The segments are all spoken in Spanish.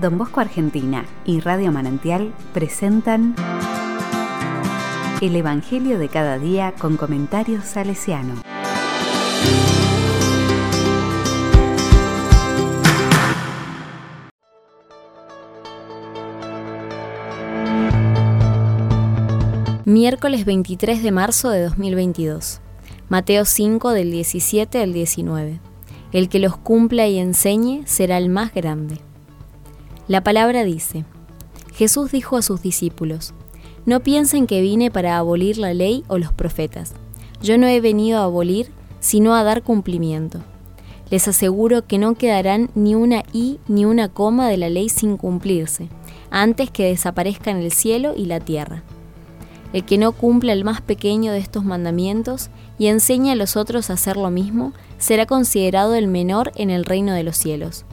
Don Bosco Argentina y Radio Manantial presentan El Evangelio de cada día con comentarios salesiano. Miércoles 23 de marzo de 2022. Mateo 5 del 17 al 19. El que los cumpla y enseñe será el más grande. La palabra dice, Jesús dijo a sus discípulos, No piensen que vine para abolir la ley o los profetas. Yo no he venido a abolir, sino a dar cumplimiento. Les aseguro que no quedarán ni una i ni una coma de la ley sin cumplirse, antes que desaparezcan el cielo y la tierra. El que no cumpla el más pequeño de estos mandamientos y enseñe a los otros a hacer lo mismo, será considerado el menor en el reino de los cielos.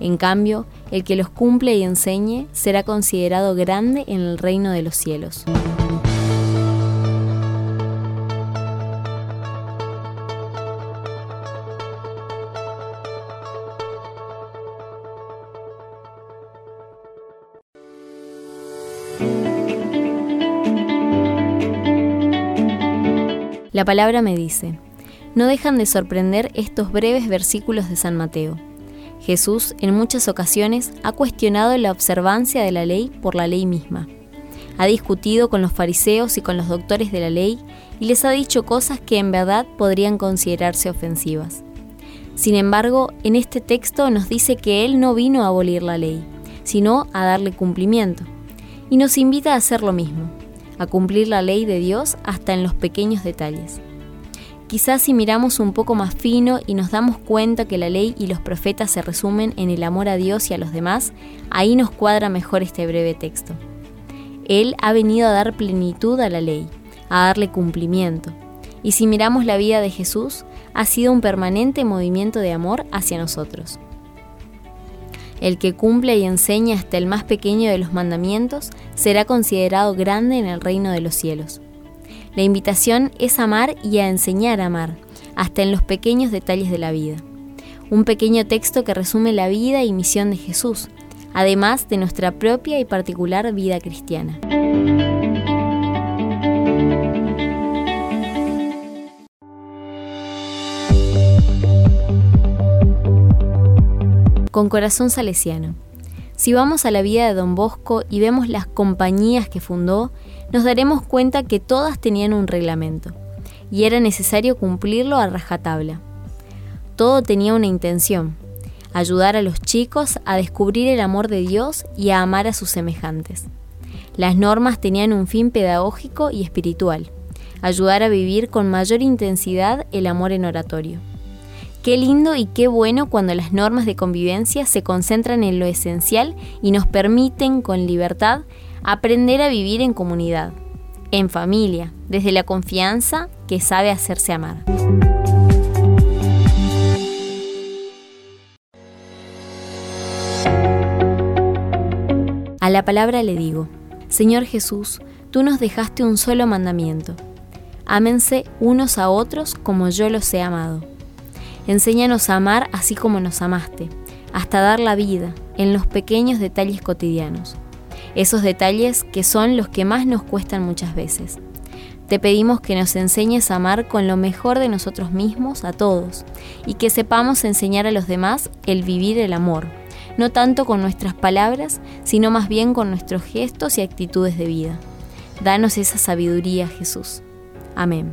En cambio, el que los cumple y enseñe será considerado grande en el reino de los cielos. La palabra me dice, no dejan de sorprender estos breves versículos de San Mateo. Jesús en muchas ocasiones ha cuestionado la observancia de la ley por la ley misma. Ha discutido con los fariseos y con los doctores de la ley y les ha dicho cosas que en verdad podrían considerarse ofensivas. Sin embargo, en este texto nos dice que Él no vino a abolir la ley, sino a darle cumplimiento. Y nos invita a hacer lo mismo, a cumplir la ley de Dios hasta en los pequeños detalles. Quizás si miramos un poco más fino y nos damos cuenta que la ley y los profetas se resumen en el amor a Dios y a los demás, ahí nos cuadra mejor este breve texto. Él ha venido a dar plenitud a la ley, a darle cumplimiento. Y si miramos la vida de Jesús, ha sido un permanente movimiento de amor hacia nosotros. El que cumple y enseña hasta el más pequeño de los mandamientos será considerado grande en el reino de los cielos. La invitación es amar y a enseñar a amar, hasta en los pequeños detalles de la vida. Un pequeño texto que resume la vida y misión de Jesús, además de nuestra propia y particular vida cristiana. con corazón salesiano. Si vamos a la vida de don Bosco y vemos las compañías que fundó, nos daremos cuenta que todas tenían un reglamento, y era necesario cumplirlo a rajatabla. Todo tenía una intención, ayudar a los chicos a descubrir el amor de Dios y a amar a sus semejantes. Las normas tenían un fin pedagógico y espiritual, ayudar a vivir con mayor intensidad el amor en oratorio. Qué lindo y qué bueno cuando las normas de convivencia se concentran en lo esencial y nos permiten, con libertad, aprender a vivir en comunidad, en familia, desde la confianza que sabe hacerse amar. A la palabra le digo, Señor Jesús, tú nos dejaste un solo mandamiento. Ámense unos a otros como yo los he amado. Enséñanos a amar así como nos amaste, hasta dar la vida en los pequeños detalles cotidianos, esos detalles que son los que más nos cuestan muchas veces. Te pedimos que nos enseñes a amar con lo mejor de nosotros mismos a todos y que sepamos enseñar a los demás el vivir el amor, no tanto con nuestras palabras, sino más bien con nuestros gestos y actitudes de vida. Danos esa sabiduría, Jesús. Amén.